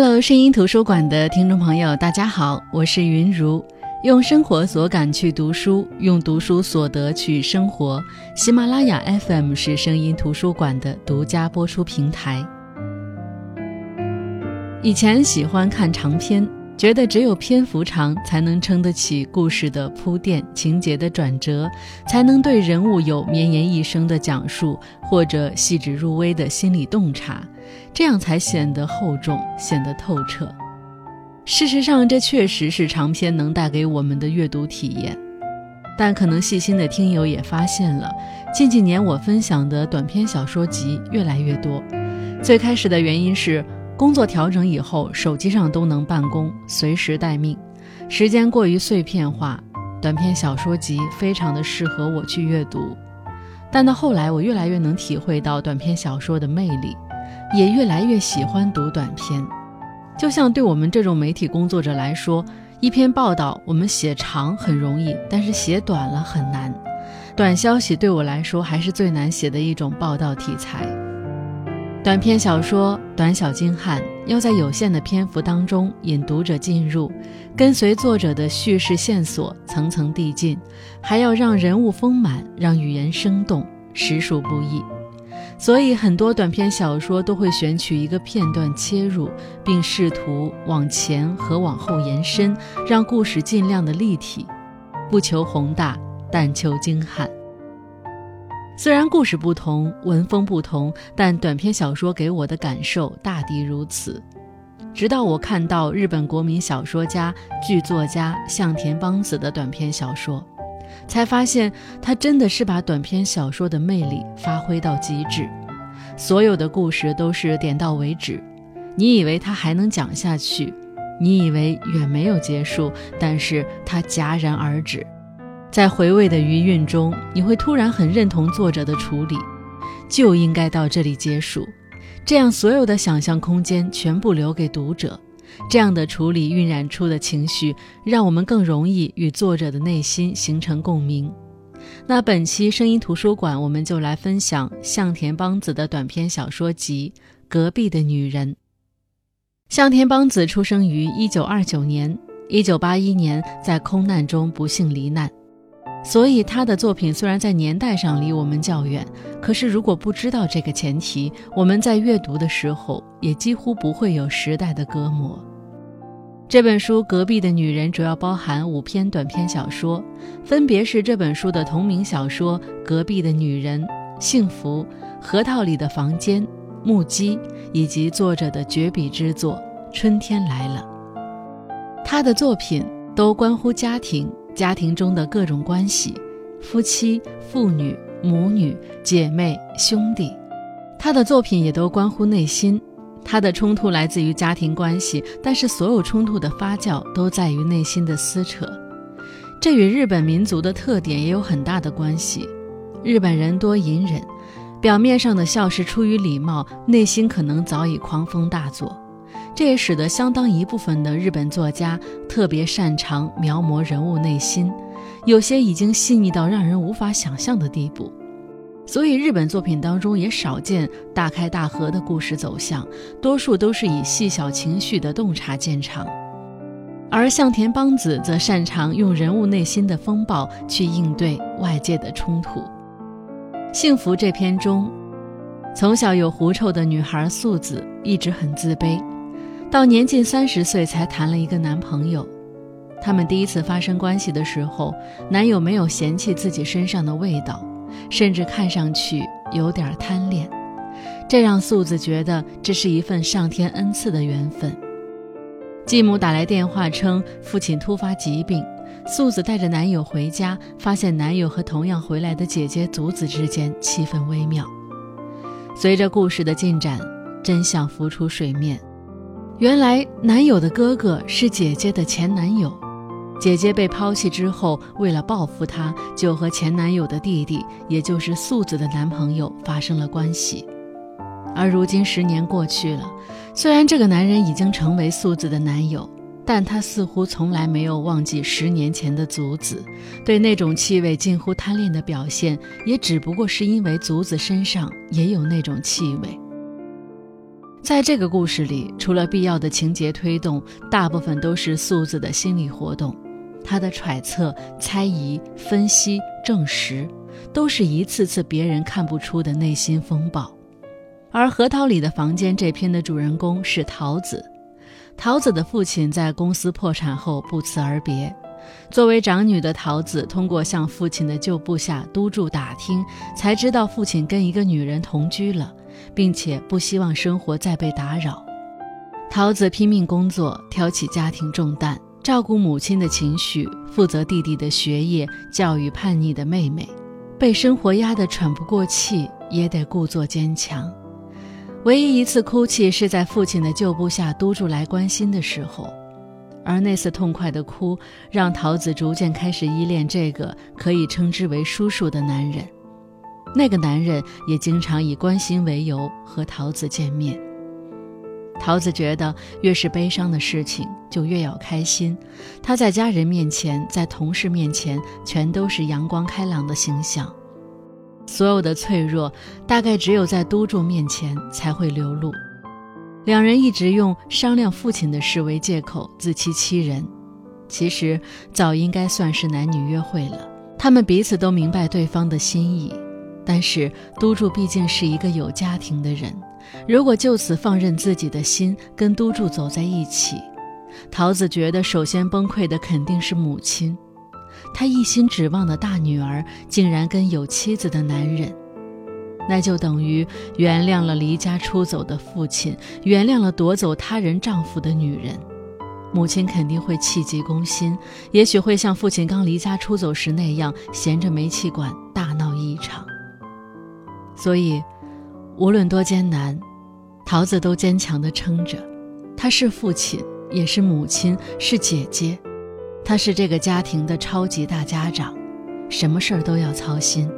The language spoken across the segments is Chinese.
Hello，声音图书馆的听众朋友，大家好，我是云如。用生活所感去读书，用读书所得去生活。喜马拉雅 FM 是声音图书馆的独家播出平台。以前喜欢看长篇，觉得只有篇幅长，才能撑得起故事的铺垫、情节的转折，才能对人物有绵延一生的讲述，或者细致入微的心理洞察，这样才显得厚重，显得透彻。事实上，这确实是长篇能带给我们的阅读体验。但可能细心的听友也发现了，近几年我分享的短篇小说集越来越多。最开始的原因是工作调整以后，手机上都能办公，随时待命，时间过于碎片化，短篇小说集非常的适合我去阅读。但到后来，我越来越能体会到短篇小说的魅力，也越来越喜欢读短篇。就像对我们这种媒体工作者来说，一篇报道我们写长很容易，但是写短了很难。短消息对我来说还是最难写的一种报道题材。短篇小说短小精悍，要在有限的篇幅当中引读者进入，跟随作者的叙事线索层层递进，还要让人物丰满，让语言生动，实属不易。所以，很多短篇小说都会选取一个片段切入，并试图往前和往后延伸，让故事尽量的立体，不求宏大，但求精悍。虽然故事不同，文风不同，但短篇小说给我的感受大抵如此。直到我看到日本国民小说家、剧作家向田邦子的短篇小说。才发现，他真的是把短篇小说的魅力发挥到极致，所有的故事都是点到为止。你以为他还能讲下去，你以为远没有结束，但是他戛然而止。在回味的余韵中，你会突然很认同作者的处理，就应该到这里结束，这样所有的想象空间全部留给读者。这样的处理晕染出的情绪，让我们更容易与作者的内心形成共鸣。那本期声音图书馆，我们就来分享向田邦子的短篇小说集《隔壁的女人》。向田邦子出生于一九二九年，一九八一年在空难中不幸罹难，所以他的作品虽然在年代上离我们较远，可是如果不知道这个前提，我们在阅读的时候也几乎不会有时代的隔膜。这本书《隔壁的女人》主要包含五篇短篇小说，分别是这本书的同名小说《隔壁的女人》、《幸福》、《核桃里的房间》、《目击》，以及作者的绝笔之作《春天来了》。他的作品都关乎家庭，家庭中的各种关系，夫妻、父女、母女、姐妹、兄弟。他的作品也都关乎内心。他的冲突来自于家庭关系，但是所有冲突的发酵都在于内心的撕扯。这与日本民族的特点也有很大的关系。日本人多隐忍，表面上的笑是出于礼貌，内心可能早已狂风大作。这也使得相当一部分的日本作家特别擅长描摹人物内心，有些已经细腻到让人无法想象的地步。所以，日本作品当中也少见大开大合的故事走向，多数都是以细小情绪的洞察见长。而向田邦子则擅长用人物内心的风暴去应对外界的冲突。《幸福》这篇中，从小有狐臭的女孩素子一直很自卑，到年近三十岁才谈了一个男朋友。他们第一次发生关系的时候，男友没有嫌弃自己身上的味道。甚至看上去有点贪恋，这让素子觉得这是一份上天恩赐的缘分。继母打来电话称父亲突发疾病，素子带着男友回家，发现男友和同样回来的姐姐祖子之间气氛微妙。随着故事的进展，真相浮出水面，原来男友的哥哥是姐姐的前男友。姐姐被抛弃之后，为了报复他，就和前男友的弟弟，也就是素子的男朋友发生了关系。而如今十年过去了，虽然这个男人已经成为素子的男友，但他似乎从来没有忘记十年前的祖子，对那种气味近乎贪恋的表现，也只不过是因为祖子身上也有那种气味。在这个故事里，除了必要的情节推动，大部分都是素子的心理活动。他的揣测、猜疑、分析、证实，都是一次次别人看不出的内心风暴。而《核桃里的房间》这篇的主人公是桃子。桃子的父亲在公司破产后不辞而别，作为长女的桃子，通过向父亲的旧部下督助打听，才知道父亲跟一个女人同居了，并且不希望生活再被打扰。桃子拼命工作，挑起家庭重担，照顾母亲的情绪，负责弟弟的学业，教育叛逆的妹妹，被生活压得喘不过气，也得故作坚强。唯一一次哭泣是在父亲的旧部下督住来关心的时候，而那次痛快的哭让桃子逐渐开始依恋这个可以称之为叔叔的男人。那个男人也经常以关心为由和桃子见面。桃子觉得越是悲伤的事情就越要开心，他在家人面前，在同事面前，全都是阳光开朗的形象。所有的脆弱，大概只有在督助面前才会流露。两人一直用商量父亲的事为借口自欺欺人，其实早应该算是男女约会了。他们彼此都明白对方的心意，但是督助毕竟是一个有家庭的人，如果就此放任自己的心跟督助走在一起，桃子觉得首先崩溃的肯定是母亲。他一心指望的大女儿竟然跟有妻子的男人，那就等于原谅了离家出走的父亲，原谅了夺走他人丈夫的女人。母亲肯定会气急攻心，也许会像父亲刚离家出走时那样，衔着煤气管。所以，无论多艰难，桃子都坚强地撑着。他是父亲，也是母亲，是姐姐。他是这个家庭的超级大家长，什么事儿都要操心，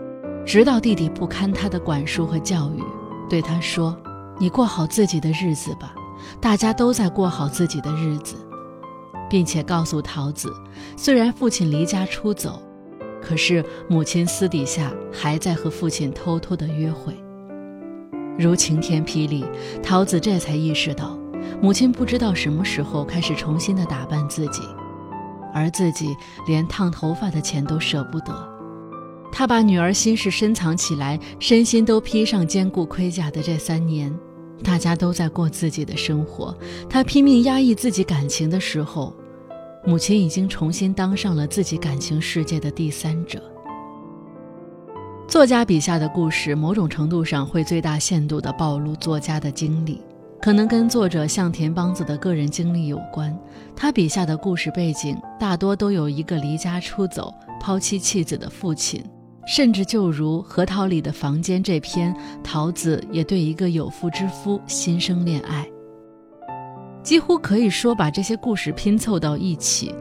直到弟弟不堪他的管束和教育，对他说：“你过好自己的日子吧，大家都在过好自己的日子。”并且告诉桃子，虽然父亲离家出走，可是母亲私底下还在和父亲偷偷的约会。如晴天霹雳，桃子这才意识到，母亲不知道什么时候开始重新的打扮自己。而自己连烫头发的钱都舍不得，他把女儿心事深藏起来，身心都披上坚固盔甲的这三年，大家都在过自己的生活。他拼命压抑自己感情的时候，母亲已经重新当上了自己感情世界的第三者。作家笔下的故事，某种程度上会最大限度地暴露作家的经历。可能跟作者向田邦子的个人经历有关，他笔下的故事背景大多都有一个离家出走、抛妻弃子的父亲，甚至就如《核桃里的房间》这篇，桃子也对一个有妇之夫心生恋爱。几乎可以说，把这些故事拼凑到一起，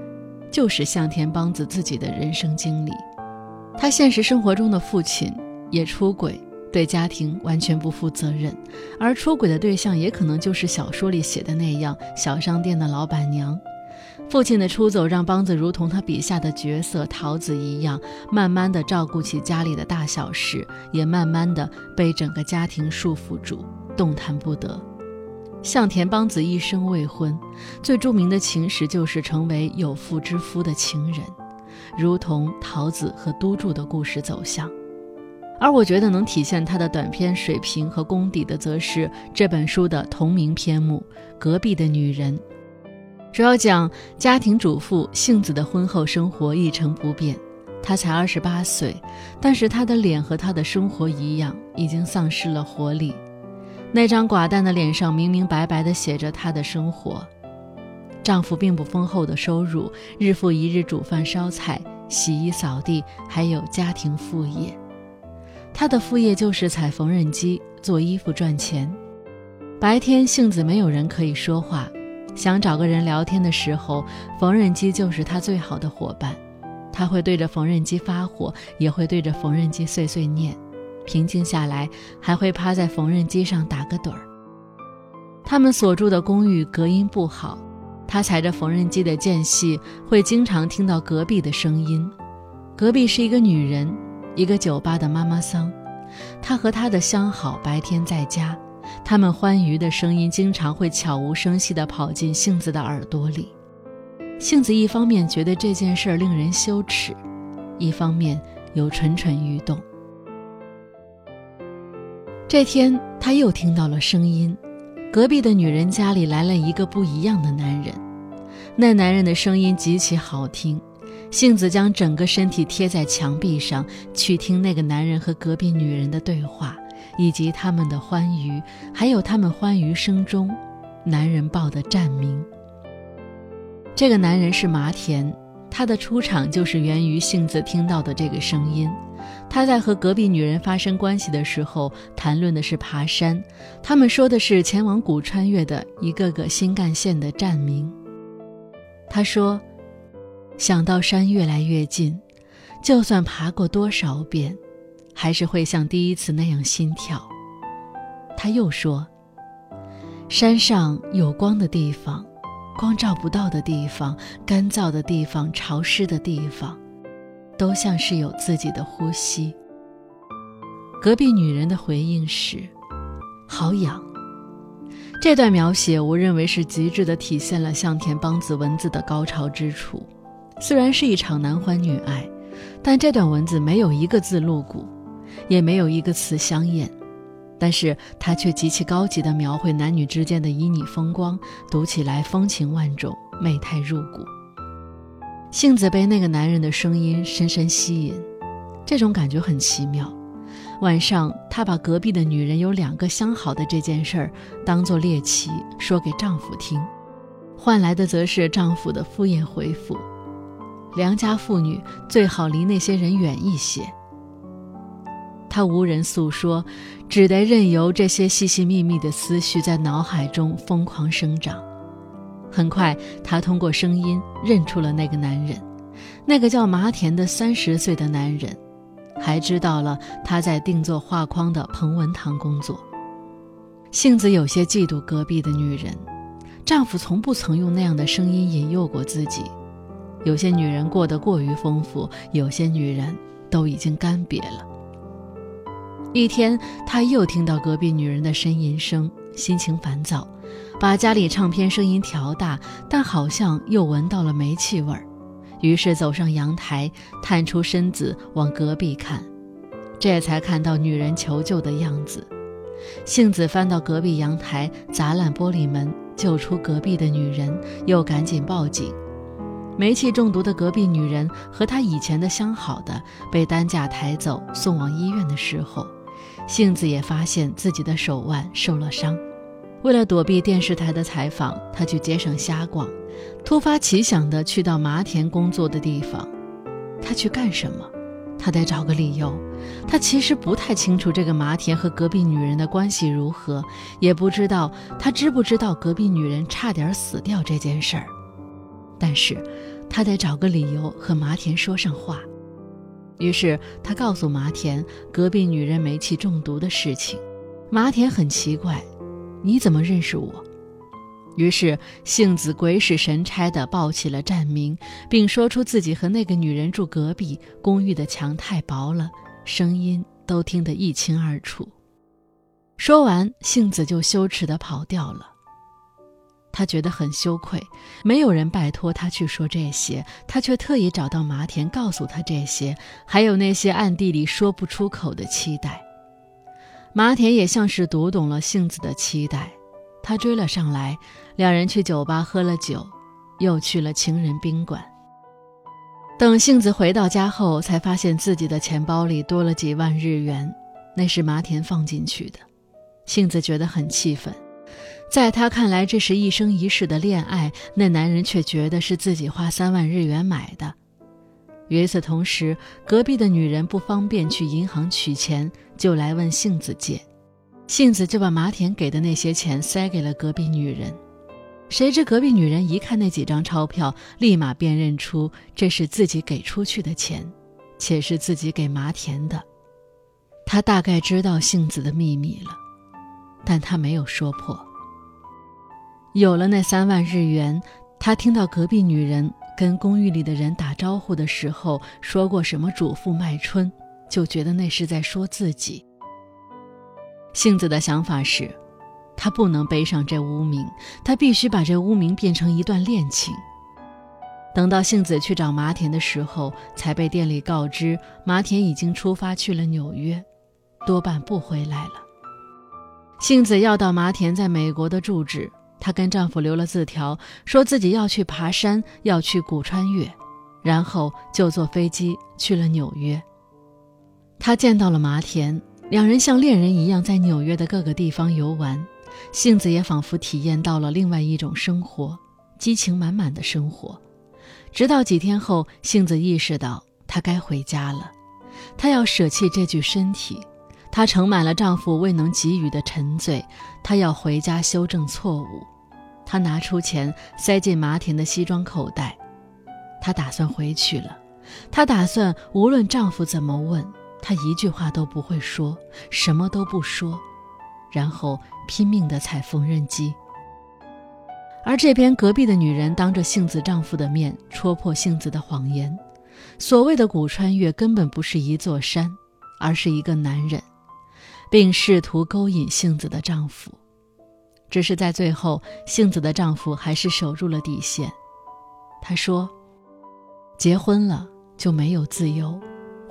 就是向田邦子自己的人生经历。他现实生活中的父亲也出轨。对家庭完全不负责任，而出轨的对象也可能就是小说里写的那样小商店的老板娘。父亲的出走让邦子如同他笔下的角色桃子一样，慢慢的照顾起家里的大小事，也慢慢的被整个家庭束缚住，动弹不得。向田邦子一生未婚，最著名的情史就是成为有妇之夫的情人，如同桃子和都筑的故事走向。而我觉得能体现他的短篇水平和功底的，则是这本书的同名篇目《隔壁的女人》，主要讲家庭主妇幸子的婚后生活一成不变。她才二十八岁，但是她的脸和她的生活一样，已经丧失了活力。那张寡淡的脸上明明白白地写着她的生活：丈夫并不丰厚的收入，日复一日煮饭烧菜、洗衣扫地，还有家庭副业。他的副业就是踩缝纫机做衣服赚钱。白天杏子没有人可以说话，想找个人聊天的时候，缝纫机就是他最好的伙伴。他会对着缝纫机发火，也会对着缝纫机碎碎念。平静下来，还会趴在缝纫机上打个盹儿。他们所住的公寓隔音不好，他踩着缝纫机的间隙，会经常听到隔壁的声音。隔壁是一个女人。一个酒吧的妈妈桑，她和她的相好白天在家，他们欢愉的声音经常会悄无声息地跑进杏子的耳朵里。杏子一方面觉得这件事令人羞耻，一方面又蠢蠢欲动。这天，他又听到了声音，隔壁的女人家里来了一个不一样的男人。那男人的声音极其好听，杏子将整个身体贴在墙壁上，去听那个男人和隔壁女人的对话，以及他们的欢愉，还有他们欢愉声中，男人报的站名。这个男人是麻田，他的出场就是源于杏子听到的这个声音。他在和隔壁女人发生关系的时候，谈论的是爬山。他们说的是前往古川越的一个个新干线的站名。他说：“想到山越来越近，就算爬过多少遍，还是会像第一次那样心跳。”他又说：“山上有光的地方，光照不到的地方，干燥的地方，潮湿的地方。”都像是有自己的呼吸。隔壁女人的回应是：“好痒。”这段描写，我认为是极致的体现了向田邦子文字的高潮之处。虽然是一场男欢女爱，但这段文字没有一个字露骨，也没有一个词香艳，但是他却极其高级地描绘男女之间的旖旎风光，读起来风情万种，媚态入骨。杏子被那个男人的声音深深吸引，这种感觉很奇妙。晚上，她把隔壁的女人有两个相好的这件事儿当做猎奇说给丈夫听，换来的则是丈夫的敷衍回复：“良家妇女最好离那些人远一些。”她无人诉说，只得任由这些细细密密的思绪在脑海中疯狂生长。很快，他通过声音认出了那个男人，那个叫麻田的三十岁的男人，还知道了他在定做画框的彭文堂工作。杏子有些嫉妒隔壁的女人，丈夫从不曾用那样的声音引诱过自己。有些女人过得过于丰富，有些女人都已经干瘪了。一天，他又听到隔壁女人的呻吟声，心情烦躁。把家里唱片声音调大，但好像又闻到了煤气味儿，于是走上阳台，探出身子往隔壁看，这才看到女人求救的样子。杏子翻到隔壁阳台，砸烂玻璃门，救出隔壁的女人，又赶紧报警。煤气中毒的隔壁女人和她以前的相好的被担架抬走送往医院的时候，杏子也发现自己的手腕受了伤。为了躲避电视台的采访，他去街上瞎逛，突发奇想地去到麻田工作的地方。他去干什么？他得找个理由。他其实不太清楚这个麻田和隔壁女人的关系如何，也不知道他知不知道隔壁女人差点死掉这件事儿。但是，他得找个理由和麻田说上话。于是，他告诉麻田隔壁女人煤气中毒的事情。麻田很奇怪。你怎么认识我？于是杏子鬼使神差地报起了站名，并说出自己和那个女人住隔壁，公寓的墙太薄了，声音都听得一清二楚。说完，杏子就羞耻地跑掉了。他觉得很羞愧，没有人拜托他去说这些，他却特意找到麻田告诉他这些，还有那些暗地里说不出口的期待。麻田也像是读懂了杏子的期待，他追了上来，两人去酒吧喝了酒，又去了情人宾馆。等杏子回到家后，才发现自己的钱包里多了几万日元，那是麻田放进去的。杏子觉得很气愤，在他看来，这是一生一世的恋爱，那男人却觉得是自己花三万日元买的。与此同时，隔壁的女人不方便去银行取钱，就来问杏子借，杏子就把麻田给的那些钱塞给了隔壁女人。谁知隔壁女人一看那几张钞票，立马辨认出这是自己给出去的钱，且是自己给麻田的。她大概知道杏子的秘密了，但她没有说破。有了那三万日元，他听到隔壁女人。跟公寓里的人打招呼的时候说过什么“主妇卖春”，就觉得那是在说自己。杏子的想法是，她不能背上这污名，她必须把这污名变成一段恋情。等到幸子去找麻田的时候，才被店里告知麻田已经出发去了纽约，多半不回来了。幸子要到麻田在美国的住址，她跟丈夫留了字条，说自己要去爬山，要去古川越，然后就坐飞机去了纽约。她见到了麻田，两人像恋人一样在纽约的各个地方游玩，杏子也仿佛体验到了另外一种生活，激情满满的生活。直到几天后，杏子意识到她该回家了，她要舍弃这具身体，她盛满了丈夫未能给予的沉醉，她要回家修正错误。她拿出钱塞进麻田的西装口袋，她打算回去了，她打算无论丈夫怎么问，她一句话都不会说，什么都不说，然后拼命地踩缝纫机。而这边隔壁的女人当着杏子丈夫的面戳破杏子的谎言，所谓的古川越根本不是一座山，而是一个男人，并试图勾引杏子的丈夫。只是在最后，杏子的丈夫还是守住了底线。他说：“结婚了就没有自由，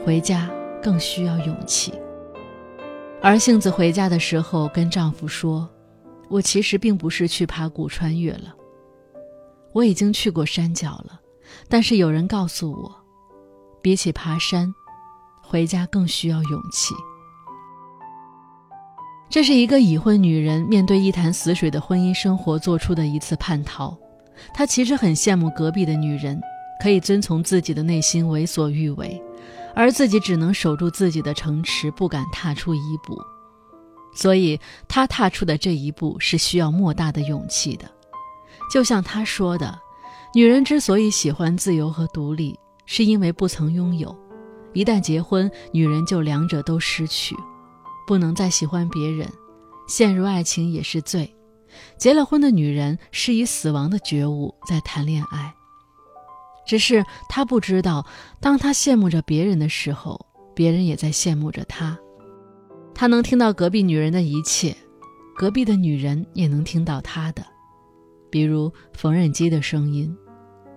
回家更需要勇气。”而杏子回家的时候跟丈夫说。我其实并不是去爬古穿越了，我已经去过山脚了，但是有人告诉我，比起爬山，回家更需要勇气。这是一个已婚女人面对一潭死水的婚姻生活做出的一次叛逃。她其实很羡慕隔壁的女人，可以遵从自己的内心为所欲为，而自己只能守住自己的城池，不敢踏出一步。所以，他踏出的这一步是需要莫大的勇气的。就像他说的：“女人之所以喜欢自由和独立，是因为不曾拥有；一旦结婚，女人就两者都失去，不能再喜欢别人，陷入爱情也是罪。结了婚的女人是以死亡的觉悟在谈恋爱。只是她不知道，当她羡慕着别人的时候，别人也在羡慕着她。”他能听到隔壁女人的一切，隔壁的女人也能听到他的，比如缝纫机的声音，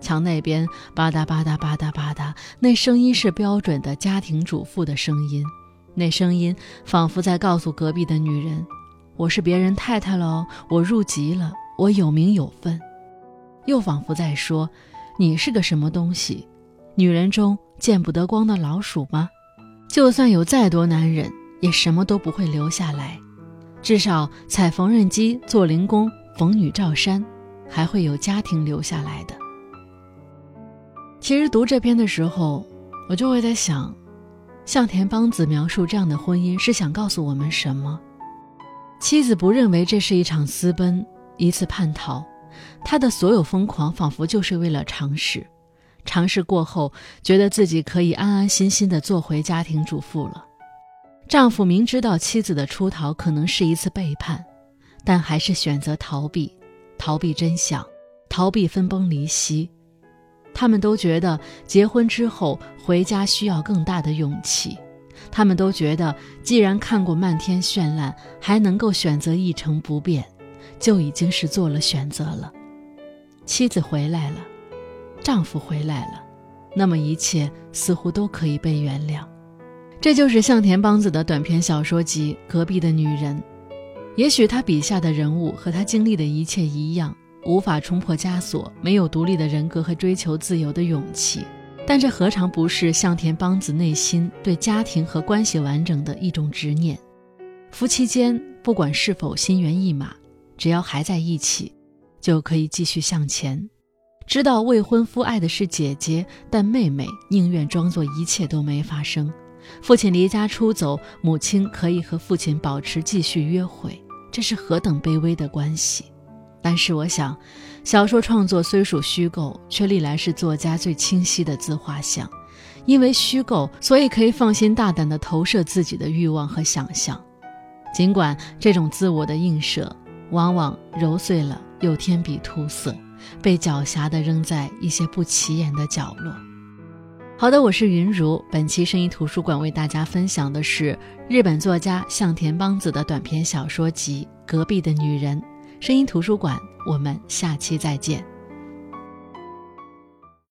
墙那边吧嗒吧嗒吧嗒吧嗒，那声音是标准的家庭主妇的声音，那声音仿佛在告诉隔壁的女人：“我是别人太太了，我入籍了，我有名有分。”又仿佛在说：“你是个什么东西？女人中见不得光的老鼠吗？就算有再多男人。”也什么都不会留下来，至少踩缝纫机、做零工、缝女罩衫，还会有家庭留下来的。其实读这篇的时候，我就会在想，向田邦子描述这样的婚姻是想告诉我们什么？妻子不认为这是一场私奔，一次叛逃，她的所有疯狂仿佛就是为了尝试，尝试过后，觉得自己可以安安心心的做回家庭主妇了。丈夫明知道妻子的出逃可能是一次背叛，但还是选择逃避，逃避真相，逃避分崩离析。他们都觉得结婚之后回家需要更大的勇气。他们都觉得，既然看过漫天绚烂，还能够选择一成不变，就已经是做了选择了。妻子回来了，丈夫回来了，那么一切似乎都可以被原谅。这就是向田邦子的短篇小说集《隔壁的女人》。也许他笔下的人物和他经历的一切一样，无法冲破枷锁，没有独立的人格和追求自由的勇气。但这何尝不是向田邦子内心对家庭和关系完整的一种执念？夫妻间不管是否心猿意马，只要还在一起，就可以继续向前。知道未婚夫爱的是姐姐，但妹妹宁愿装作一切都没发生。父亲离家出走，母亲可以和父亲保持继续约会，这是何等卑微的关系！但是我想，小说创作虽属虚构，却历来是作家最清晰的自画像。因为虚构，所以可以放心大胆地投射自己的欲望和想象，尽管这种自我的映射往往揉碎了又添笔涂色，被狡黠地扔在一些不起眼的角落。好的，我是云如。本期声音图书馆为大家分享的是日本作家向田邦子的短篇小说集《隔壁的女人》。声音图书馆，我们下期再见。